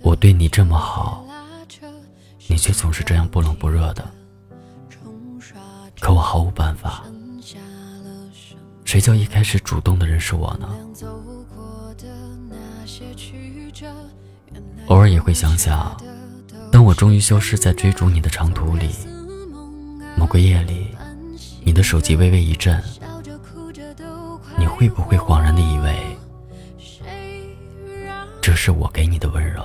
我对你这么好，你却总是这样不冷不热的。可我毫无办法，谁叫一开始主动的人是我呢？偶尔也会想想，当我终于消失在追逐你的长途里，某个夜里，你的手机微微一震，你会不会恍然的以为，这是我给你的温柔？